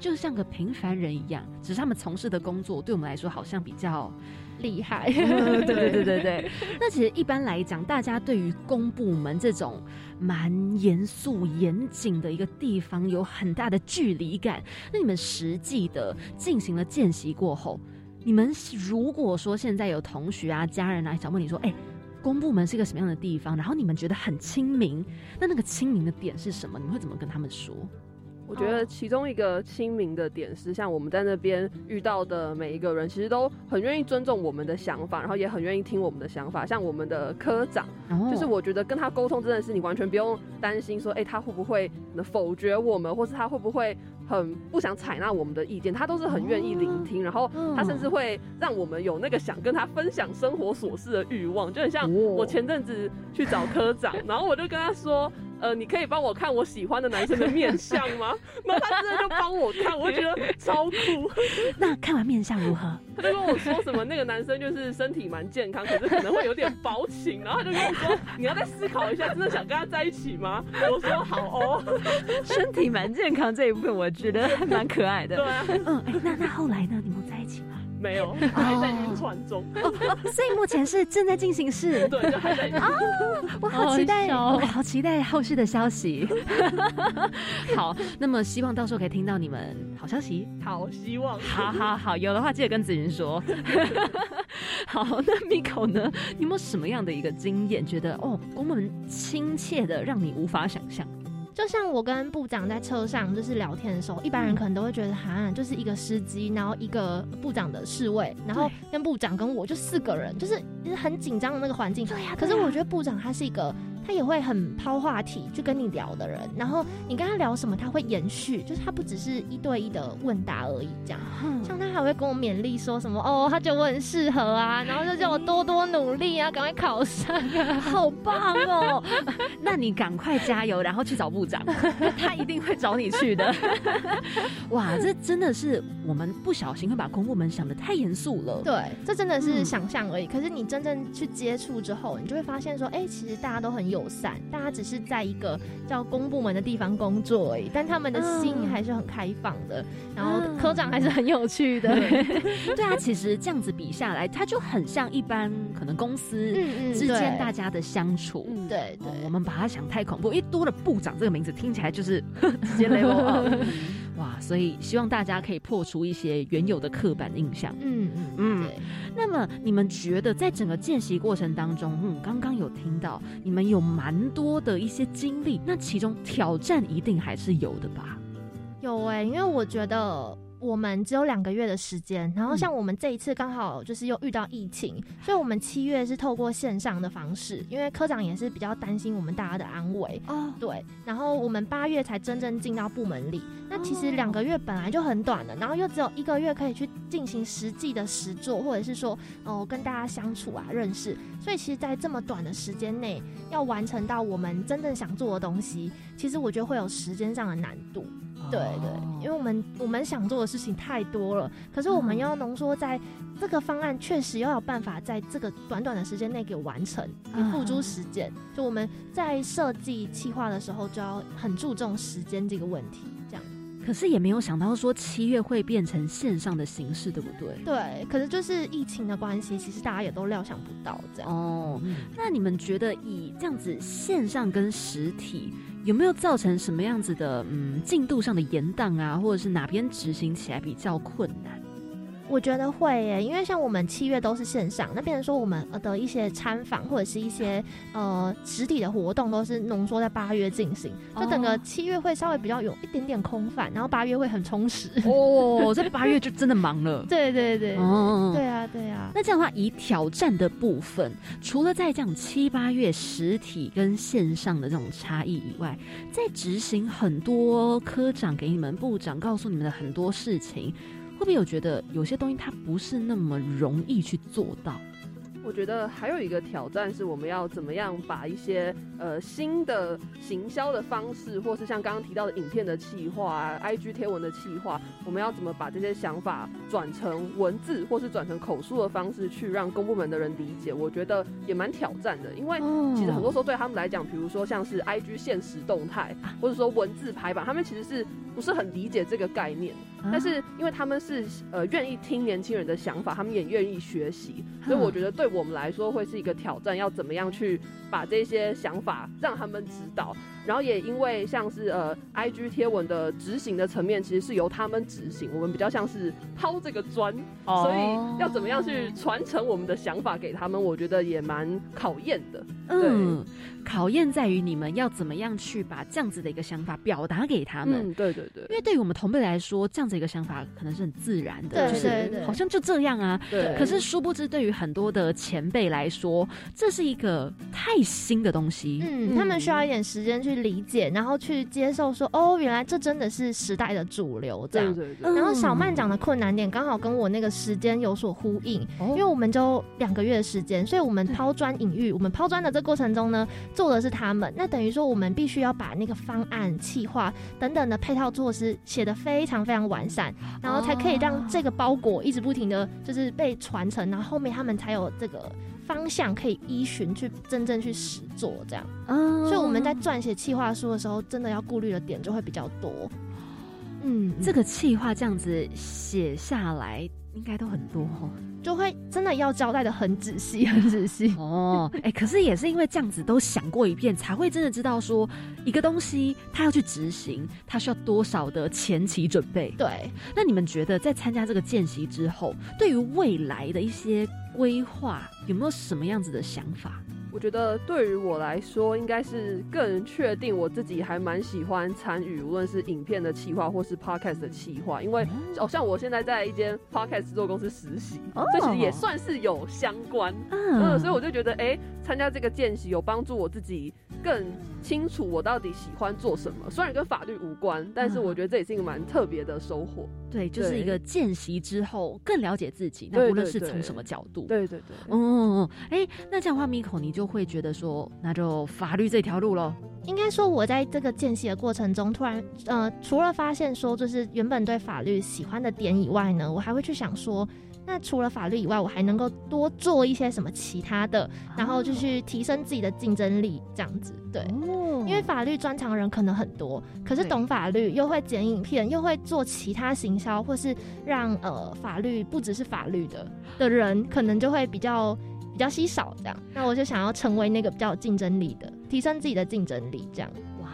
就像个平凡人一样，只是他们从事的工作对我们来说好像比较。厉害，对对对对对。那其实一般来讲，大家对于公部门这种蛮严肃严谨的一个地方，有很大的距离感。那你们实际的进行了见习过后，你们如果说现在有同学啊、家人啊想问你说，哎，公部门是一个什么样的地方？然后你们觉得很亲民，那那个亲民的点是什么？你们会怎么跟他们说？我觉得其中一个亲民的点是，像我们在那边遇到的每一个人，其实都很愿意尊重我们的想法，然后也很愿意听我们的想法。像我们的科长，就是我觉得跟他沟通真的是你完全不用担心说，哎，他会不会否决我们，或是他会不会。很不想采纳我们的意见，他都是很愿意聆听，然后他甚至会让我们有那个想跟他分享生活琐事的欲望，就很像我前阵子去找科长，然后我就跟他说。呃，你可以帮我看我喜欢的男生的面相吗？然后他真的就帮我看，我觉得超酷。那看完面相如何？他就跟我说什么那个男生就是身体蛮健康，可是可能会有点薄情。然后他就跟我说，你要再思考一下，真的想跟他在一起吗？我说好哦。身体蛮健康这一部分，我觉得还蛮可爱的。对啊。嗯，哎，那那后来呢？你们？没有，还在晕船中，所以目前是正在进行式。对，就还在啊，我好期待，我好期待后续的消息。好，那么希望到时候可以听到你们好消息。好，希望。好好好，有的话记得跟子云说。好，那 Miko 呢？你有没有什么样的一个经验，觉得哦，我们亲切的让你无法想象？就像我跟部长在车上就是聊天的时候，一般人可能都会觉得，哈，就是一个司机，然后一个部长的侍卫，然后跟部长跟我就四个人，就是很紧张的那个环境。对呀。可是我觉得部长他是一个。他也会很抛话题去跟你聊的人，然后你跟他聊什么，他会延续，就是他不只是一对一的问答而已，这样。像他还会跟我勉励说什么哦，他觉得我很适合啊，然后就叫我多多努力啊，赶快考上，好棒哦！那你赶快加油，然后去找部长，他一定会找你去的。哇，这真的是我们不小心会把公部门想的太严肃了。对，这真的是想象而已。可是你真正去接触之后，你就会发现说，哎，其实大家都很。友善，大家只是在一个叫公部门的地方工作而已，但他们的心还是很开放的。然后科长还是很有趣的，对啊，其实这样子比下来，他就很像一般可能公司之间大家的相处。对对，我们把它想太恐怖，因为多了部长这个名字，听起来就是 直接 level 哇，所以希望大家可以破除一些原有的刻板印象。嗯嗯嗯。那么你们觉得在整个见习过程当中，嗯，刚刚有听到你们有蛮多的一些经历，那其中挑战一定还是有的吧？有哎，因为我觉得。我们只有两个月的时间，然后像我们这一次刚好就是又遇到疫情，所以我们七月是透过线上的方式，因为科长也是比较担心我们大家的安危。哦。对，然后我们八月才真正进到部门里，那其实两个月本来就很短的，然后又只有一个月可以去进行实际的实做，或者是说哦跟大家相处啊认识，所以其实，在这么短的时间内要完成到我们真正想做的东西，其实我觉得会有时间上的难度。对对，因为我们我们想做的事情太多了，可是我们要浓缩在这个方案，确实要有办法在这个短短的时间内给完成，你付诸实践。就我们在设计企划的时候，就要很注重时间这个问题。这样，可是也没有想到说七月会变成线上的形式，对不对？对，可是就是疫情的关系，其实大家也都料想不到这样。哦，那你们觉得以这样子线上跟实体？有没有造成什么样子的嗯进度上的延宕啊，或者是哪边执行起来比较困难？我觉得会耶，因为像我们七月都是线上，那变成说我们的一些参访或者是一些呃实体的活动都是浓缩在八月进行，就整个七月会稍微比较有一点点空泛，然后八月会很充实。哦，这八月就真的忙了。对对对，哦，对啊对啊。那这样的话，以挑战的部分，除了在这样七八月实体跟线上的这种差异以外，在执行很多科长给你们、部长告诉你们的很多事情。会不会有觉得有些东西它不是那么容易去做到？我觉得还有一个挑战是，我们要怎么样把一些呃新的行销的方式，或是像刚刚提到的影片的企划、IG 贴文的企划，我们要怎么把这些想法转成文字，或是转成口述的方式去让公部门的人理解？我觉得也蛮挑战的，因为其实很多时候对他们来讲，比如说像是 IG 现实动态，或者说文字排版，他们其实是不是很理解这个概念？但是因为他们是呃愿意听年轻人的想法，他们也愿意学习，所以我觉得对我们来说会是一个挑战，要怎么样去把这些想法让他们知道。然后也因为像是呃，IG 贴文的执行的层面，其实是由他们执行，我们比较像是抛这个砖，哦。所以要怎么样去传承我们的想法给他们，我觉得也蛮考验的。嗯，考验在于你们要怎么样去把这样子的一个想法表达给他们。嗯，对对对，因为对于我们同辈来说，这样子一个想法可能是很自然的，就是对对好像就这样啊。对可是殊不知，对于很多的前辈来说，这是一个太新的东西。嗯，他们需要一点时间去理解，然后去接受说，哦，原来这真的是时代的主流这样。对对对，然后小曼讲的困难点刚好跟我那个时间有所呼应，哦因为我们就两个月的时间，所以我们抛砖引玉。我们抛砖的这过程中呢，做的是他们，那等于说我们必须要把那个方案、企划等等的配套措施写得非常非常完善，然后才可以让这个包裹一直不停的就是被传承，然后后面他们才有这个方向可以依循去真正去实做这样。嗯所以我们在撰写企划书的时候，真的要顾虑的点就会比较多。嗯，这个企划这样子写下来，应该都很多哦。就会真的要交代的很仔细，很仔细。哦，哎、可是也是因为这样子都想过一遍，才会真的知道说一个东西它要去执行，它需要多少的前期准备。对，那你们觉得在参加这个见习之后，对于未来的一些规划，有没有什么样子的想法？我觉得对于我来说，应该是更确定我自己还蛮喜欢参与，无论是影片的企划或是 podcast 的企划，因为哦，像我现在在一间 podcast 制作公司实习，哦所以其实也算是有相关。嗯，所以我就觉得，哎、参加这个见习有帮助我自己更清楚我到底喜欢做什么。虽然跟法律无关，但是我觉得这也是一个蛮特别的收获。对，就是一个见习之后更了解自己，那无论是从什么角度。对对对，哦，哎、那这样的话，Miko 你就会觉得说，那就法律这条路喽。应该说，我在这个见习的过程中，突然呃，除了发现说就是原本对法律喜欢的点以外呢，我还会去想说，那除了法律以外，我还能够多做一些什么其他的，然后就去提升自己的竞争力，这样子。对，哦因为法律专长人可能很多，可是懂法律又会剪影片，又会做其他行销，或是让呃法律不只是法律的的人，可能就会比较比较稀少这样。那我就想要成为那个比较有竞争力的，提升自己的竞争力这样。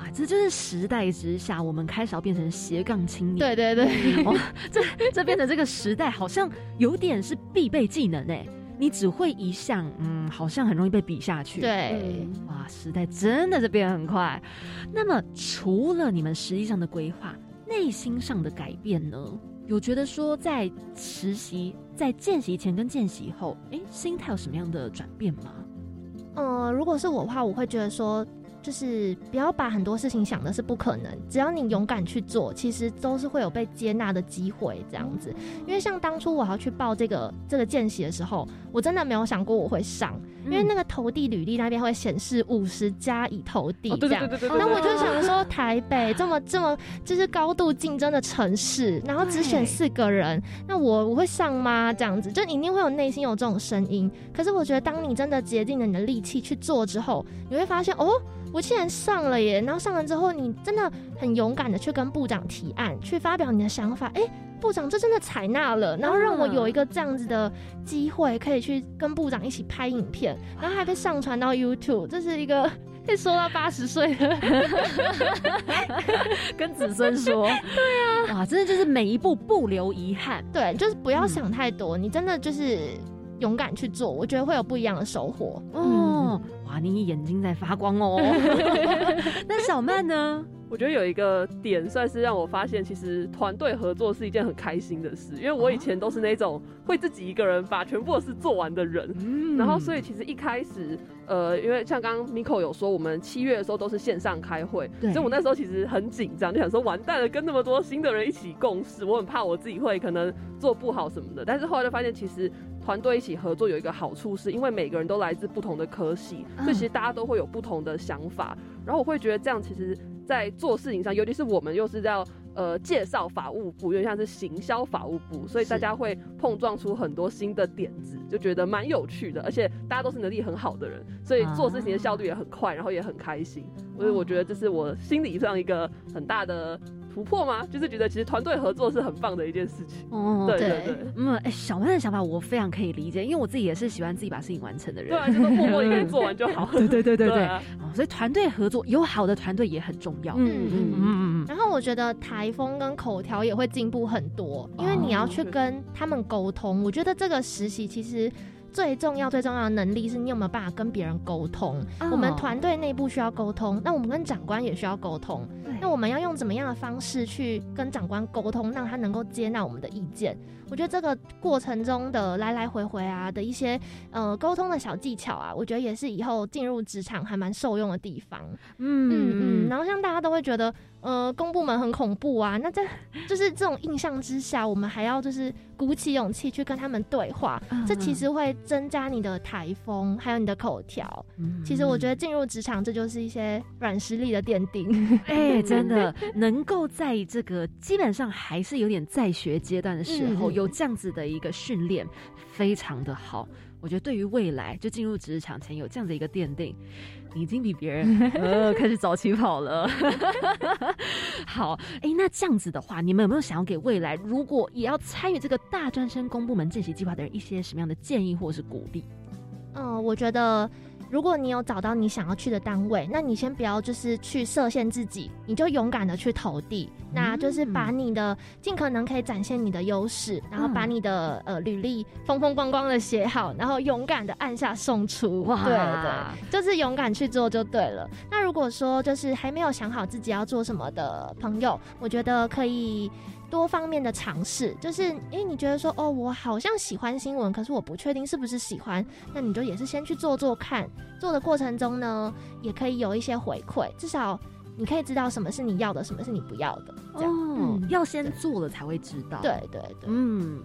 哇，这就是时代之下，我们开始要变成斜杠青年。对对对，哇，这这变成这个时代好像有点是必备技能哎，你只会一项，嗯，好像很容易被比下去。对，哇，时代真的是变很快。那么除了你们实际上的规划，内心上的改变呢？有觉得说在实习、在见习前跟见习后，哎，心态有什么样的转变吗？呃，如果是我的话，我会觉得说，就是不要把很多事情想的是不可能，只要你勇敢去做，其实都是会有被接纳的机会这样子。因为像当初我要去报这个这个见习的时候，我真的没有想过我会上，因为那个投递履历那边会显示五十加已投递这样。那我就想说，台北这么这么就是高度竞争的城市，然后只选四个人，那我我会上吗？这样子，就你一定会有内心有这种声音。可是我觉得，当你真的竭尽了你的力气去做之后，你会发现，哦，我竟然上了耶！然后上完之后，你真的很勇敢的去跟部长提案，去发表你的想法。哎，部长这真的采纳了，然后让我有一个这样子的机会，可以去跟部长一起拍影片，然后还被上传到 YouTube，这是一个。可以说到八十岁了，跟子孙说，对啊，哇，真的就是每一步不留遗憾。对，就是不要想太多，你真的就是勇敢去做，我觉得会有不一样的收获。哦，哇，你眼睛在发光哦。那小曼呢？我觉得有一个点算是让我发现，其实团队合作是一件很开心的事。因为我以前都是那种会自己一个人把全部的事做完的人，嗯然后所以其实一开始，呃，因为像刚刚 Miko 有说，我们七月的时候都是线上开会，所以我那时候其实很紧张，就想说完蛋了，跟那么多新的人一起共事，我很怕我自己会可能做不好什么的。但是后来就发现，其实团队一起合作有一个好处，是因为每个人都来自不同的科系，嗯所以其实大家都会有不同的想法。然后我会觉得这样其实。在做事情上，尤其是我们又是要呃介绍法务部，有点像是行销法务部，所以大家会碰撞出很多新的点子，就觉得蛮有趣的。而且大家都是能力很好的人，所以做事情的效率也很快，然后也很开心。所以我觉得这是我心理上一个很大的突破吗？就是觉得其实团队合作是很棒的一件事情。哦，对对对，嗯，哎，小曼的想法我非常可以理解，因为我自己也是喜欢自己把事情完成的人。对啊，就是默默一个人 做完就好。对对对对对，啊哦，所以团队合作有好的团队也很重要。嗯嗯嗯嗯然后我觉得台风跟口条也会进步很多，因为你要去跟他们沟通。我觉得这个实习其实。最重要、最重要的能力是你有没有办法跟别人沟通。哦我们团队内部需要沟通，那我们跟长官也需要沟通。那我们要用怎么样的方式去跟长官沟通，让他能够接纳我们的意见？我觉得这个过程中的来来回回啊的一些呃沟通的小技巧啊，我觉得也是以后进入职场还蛮受用的地方。嗯嗯嗯，然后像大家都会觉得，呃，公部门很恐怖啊，那在就是这种印象之下，我们还要就是鼓起勇气去跟他们对话，嗯这其实会增加你的台风，还有你的口条。嗯其实我觉得进入职场，这就是一些软实力的奠定。哎、真的 能够在这个基本上还是有点在学阶段的时候，嗯有这样子的一个训练，非常的好。我觉得对于未来就进入职场前有这样子一个奠定，你已经比别人 呃开始早起跑了。好，哎、那这样子的话，你们有没有想要给未来如果也要参与这个大专生公部门见习计划的人一些什么样的建议或是鼓励？嗯，我觉得如果你有找到你想要去的单位，那你先不要就是去设限自己，你就勇敢的去投递。那就是把你的尽可能可以展现你的优势，然后把你的呃履历风风光光的写好，然后勇敢的按下送出。哇对对，就是勇敢去做就对了。那如果说就是还没有想好自己要做什么的朋友，我觉得可以。多方面的尝试，就是因为，你觉得说哦，我好像喜欢新闻，可是我不确定是不是喜欢，那你就也是先去做做看，做的过程中呢，也可以有一些回馈，至少你可以知道什么是你要的，什么是你不要的，这样。哦，要先做了才会知道。对对对，嗯，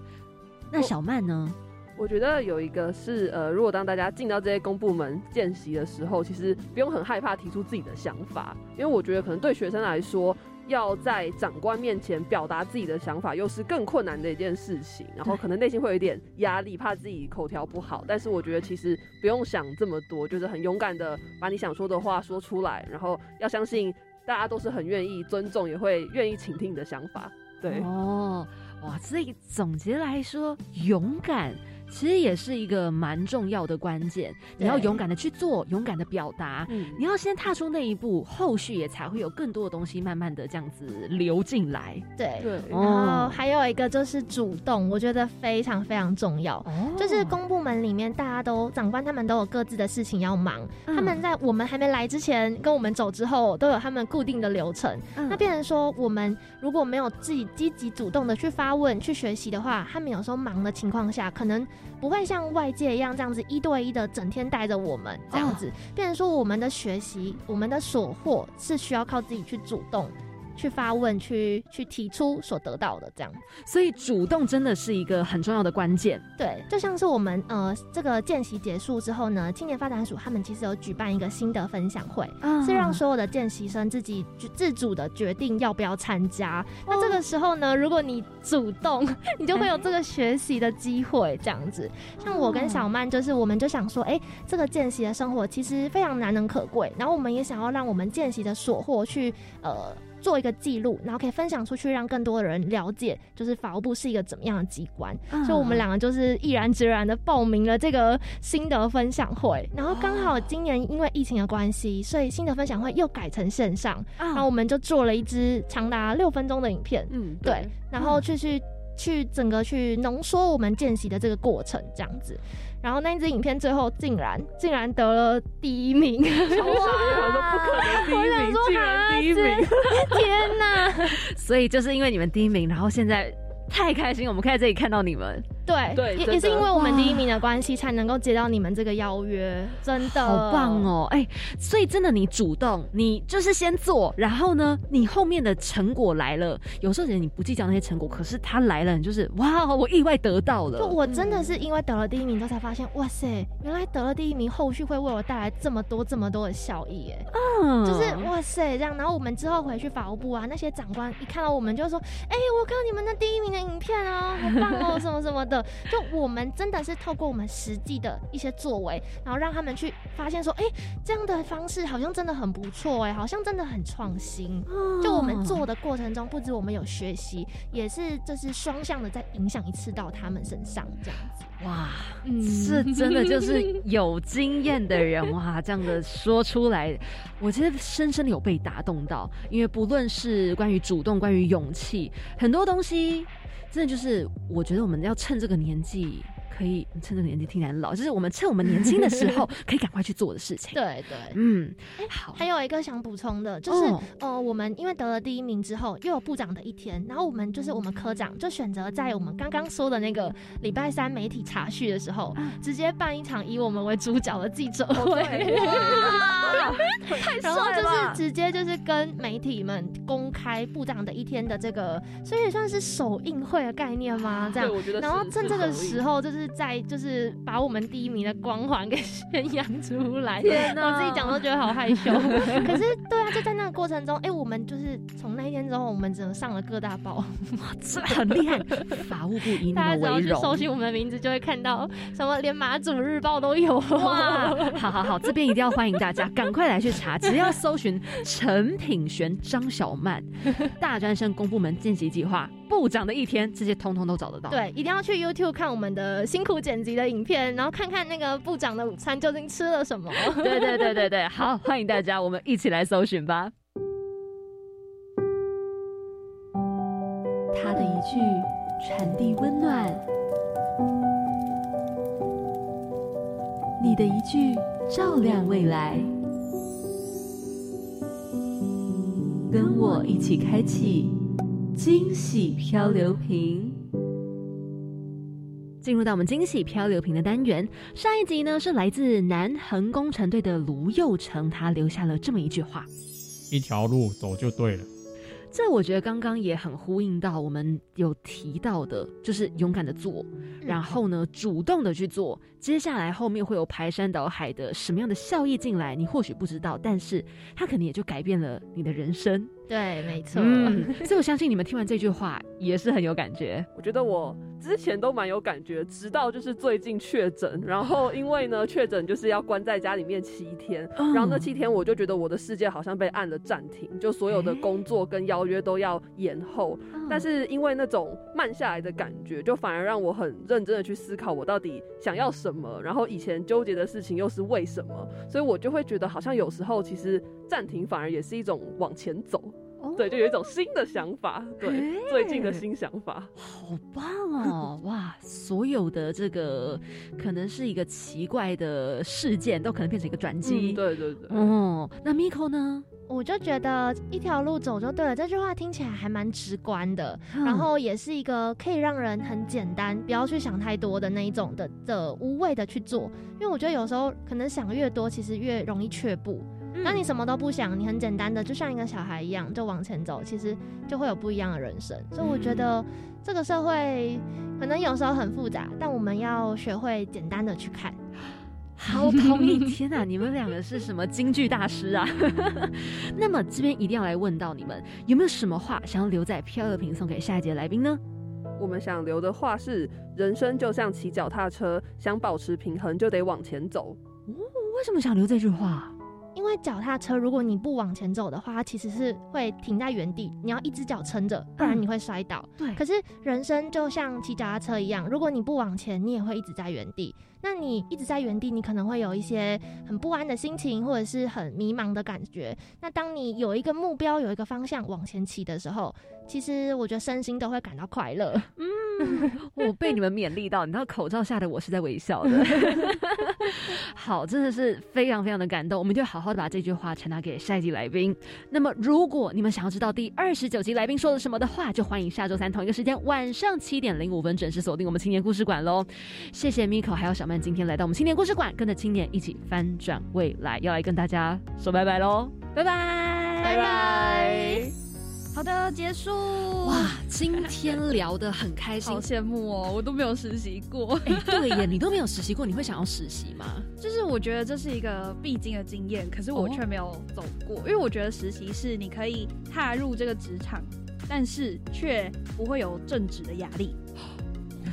那小曼呢？我觉得有一个是呃，如果当大家进到这些公部门见习的时候，其实不用很害怕提出自己的想法，因为我觉得可能对学生来说，要在长官面前表达自己的想法，又是更困难的一件事情，然后可能内心会有一点压力，怕自己口条不好。但是我觉得其实不用想这么多，就是很勇敢的把你想说的话说出来，然后要相信大家都是很愿意尊重，也会愿意倾听你的想法。对，哦，哇，所以总结来说，勇敢。其实也是一个蛮重要的关键，你要勇敢的去做，勇敢的表达，嗯你要先踏出那一步，后续也才会有更多的东西慢慢的这样子流进来。对对然后还有一个就是主动，我觉得非常非常重要。哦就是公部门里面，大家都长官他们都有各自的事情要忙，嗯他们在我们还没来之前，跟我们走之后，都有他们固定的流程。嗯那变成说，我们如果没有自己积极主动的去发问、去学习的话，他们有时候忙的情况下，可能不会像外界一样这样子一对一的整天带着我们这样子，变成说我们的学习、我们的所获是需要靠自己去主动。去发问，去去提出所得到的这样，所以主动真的是一个很重要的关键。对，就像是我们呃这个见习结束之后呢，青年发展署他们其实有举办一个新的分享会，啊是让所有的见习生自己自自主的决定要不要参加。那这个时候呢，如果你主动，你就会有这个学习的机会，这样子。像我跟小曼，就是我们就想说，哎、这个见习的生活其实非常难能可贵，然后我们也想要让我们见习的所获去呃。做一个记录，然后可以分享出去，让更多的人了解，就是法务部是一个怎么样的机关。嗯。所以我们两个就是毅然决然的报名了这个心得分享会。然后刚好今年因为疫情的关系，所以心得分享会又改成线上，然后我们就做了一支长达六分钟的影片，嗯，对，然后去去去整个去浓缩我们见习的这个过程，这样子。然后那一支影片最后竟然竟然得了第一名，超傻眼，我说不可能第一名，竟然第一名，天哪！所以就是因为你们第一名，然后现在太开心，我们可以在这里看到你们，对对也也是因为我们第一名的关系，才能够接到你们这个邀约，真的好棒！哦！哎、所以真的你主动，你就是先做，然后呢，你后面的成果来了，有时候人你不计较那些成果，可是他来了，你就是哇，我意外得到了。就我真的是因为得了第一名之后才发现，哇塞，原来得了第一名，后续会为我带来这么多这么多的效益，哎，嗯就是哇塞这样。然后我们之后回去法务部啊，那些长官一看到我们就说，哎、我看到你们的第一名的影片啊，好棒哦，什么什么的。的，就我们真的是透过我们实际的一些作为，然后让他们去发现说，哎，这样的方式好像真的很不错，哎，好像真的很创新。就我们做的过程中，不止我们有学习，也是就是双向的在影响一次到他们身上，这样子。哇，是真的就是有经验的人哇！这样的说出来，我其实深深的有被打动到，因为不论是关于主动、关于勇气，很多东西，真的就是我觉得我们要趁这个年纪。可以趁这个年纪听起来老，就是我们趁我们年轻的时候 可以赶快去做的事情。对对，嗯，好。还有一个想补充的，就是呃，我们因为得了第一名之后，又有部长的一天，然后我们就是我们科长就选择在我们刚刚说的那个礼拜三媒体查叙的时候，直接办一场以我们为主角的记者会。太帅了！然后就是直接就是跟媒体们公开部长的一天的这个，所以算是首映会的概念吗？这样，然后趁这个时候就是。在就是把我们第一名的光环给宣扬出来，我自己讲都觉得好害羞。可是对啊，就在那个过程中，哎，我们就是从那一天之后，我们只能上了各大报，哇，这很厉害。法务部以你们为荣，大家只要去搜寻我们的名字，就会看到什么连马祖日报都有。哇，好好好，这边一定要欢迎大家，赶快来去查，只要搜寻陈品璇、张小曼、大专生公部门见习计划。部长的一天，这些通通都找得到。对，一定要去 YouTube 看我们的辛苦剪辑的影片，然后看看那个部长的午餐究竟吃了什么。对对对对对，好，欢迎大家，我们一起来搜寻吧。他的一句传递温暖，你的一句照亮未来，跟我一起开启。惊喜漂流瓶，进入到我们惊喜漂流瓶的单元。上一集呢是来自南横工程队的卢佑成，他留下了这么一句话：一条路走就对了。这我觉得刚刚也很呼应到我们有提到的，就是勇敢的做，然后呢主动的去做，接下来后面会有排山倒海的什么样的效益进来，你或许不知道，但是它可能也就改变了你的人生。对，没错。所以我相信你们听完这句话也是很有感觉。我觉得我之前都蛮有感觉，直到就是最近确诊，然后因为呢确诊就是要关在家里面七天，然后那七天我就觉得我的世界好像被按了暂停，就所有的工作跟邀约都要延后。但是因为那种慢下来的感觉，就反而让我很认真的去思考我到底想要什么，然后以前纠结的事情又是为什么，所以我就会觉得好像有时候其实暂停反而也是一种往前走。对，就有一种新的想法，对，最近的新想法，好棒哦！哇，所有的这个可能是一个奇怪的事件，都可能变成一个转机。对对对。哦，那 Miko 呢？我就觉得一条路走就对了，这句话听起来还蛮直观的，然后也是一个可以让人很简单，不要去想太多的那一种的的无谓的去做，因为我觉得有时候可能想越多，其实越容易却步。那你什么都不想，你很简单的，就像一个小孩一样，就往前走，其实就会有不一样的人生。所以我觉得这个社会可能有时候很复杂，但我们要学会简单的去看。好同意！天哪，你们两个是什么京剧大师啊？那么这边一定要来问到你们，有没有什么话想要留在漂流瓶送给下一节来宾呢？我们想留的话是：人生就像骑脚踏车，想保持平衡就得往前走。哦，为什么想留这句话？因为脚踏车，如果你不往前走的话，它其实是会停在原地，你要一只脚撑着，不然你会摔倒。对。可是人生就像骑脚踏车一样，如果你不往前，你也会一直在原地。那你一直在原地，你可能会有一些很不安的心情，或者是很迷茫的感觉。那当你有一个目标，有一个方向往前骑的时候，其实我觉得身心都会感到快乐。嗯，我被你们勉励到，你知道口罩下的我是在微笑的。好，真的是非常非常的感动。我们就好好的把这句话传达给下一集来宾。那么，如果你们想要知道第二十九集来宾说了什么的话，就欢迎下周三同一个时间晚上七点零五分准时锁定我们青年故事馆喽。谢谢 Miko，还有小曼。今天来到我们青年故事馆，跟着青年一起翻转未来，要来跟大家说拜拜喽！拜拜，拜拜。好的，结束。哇，今天聊得很开心，好羡慕哦！我都没有实习过。哎，对耶，你都没有实习过，你会想要实习吗？就是我觉得这是一个必经的经验，可是我却没有走过，因为我觉得实习是你可以踏入这个职场，但是却不会有正职的压力。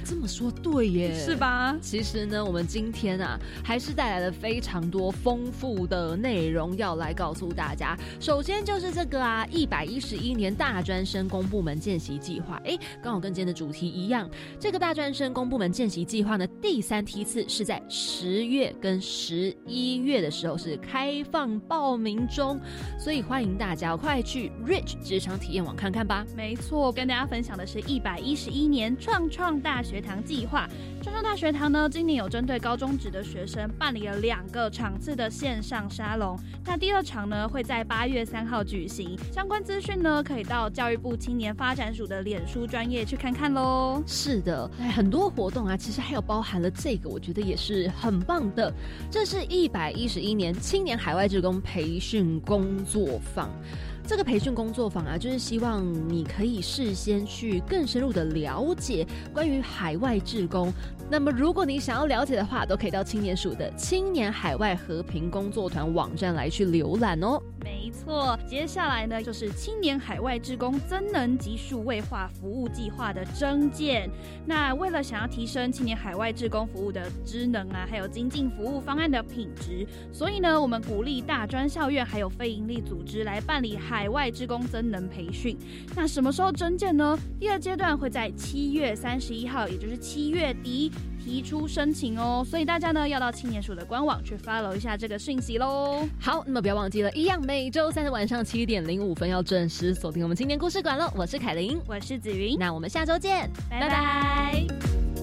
这么说对耶，是吧？其实呢，我们今天啊，还是带来了非常多丰富的内容要来告诉大家。首先就是这个啊，一百一十一年大专生公部门见习计划，哎，刚好跟今天的主题一样。这个大专生公部门见习计划呢，第三梯次是在十月跟十一月的时候是开放报名中，所以欢迎大家快去 Rich 职场体验网看看吧。没错，跟大家分享的是一百一十一年创创大学堂计划。创创大学堂呢，今年有针对高中职的学生办理了两个场次的线上沙龙。那第二场呢，会在八月三号举行。相关资讯呢，可以到教育部青年发展署的脸书专业去看看喽。是的，很多活动啊，其实还有包含了这个，我觉得也是很棒的。这是一百一十一年青年海外职工培训工作坊。这个培训工作坊啊，就是希望你可以事先去更深入的了解关于海外志工。那么，如果你想要了解的话，都可以到青年署的青年海外和平工作团网站来去浏览哦。没错，接下来呢就是青年海外职工增能及数位化服务计划的征件。那为了想要提升青年海外职工服务的职能啊，还有精进服务方案的品质，所以呢，我们鼓励大专校院还有非营利组织来办理海外职工增能培训。那什么时候增建呢？第二阶段会在七月三十一号，也就是七月底。提出申请哦，所以大家呢要到青年署的官网去 follow 一下这个讯息喽。好，那么不要忘记了，一样每周三的晚上七点零五分要准时锁定我们青年故事馆喽。我是凯琳，我是子云，那我们下周见，拜拜。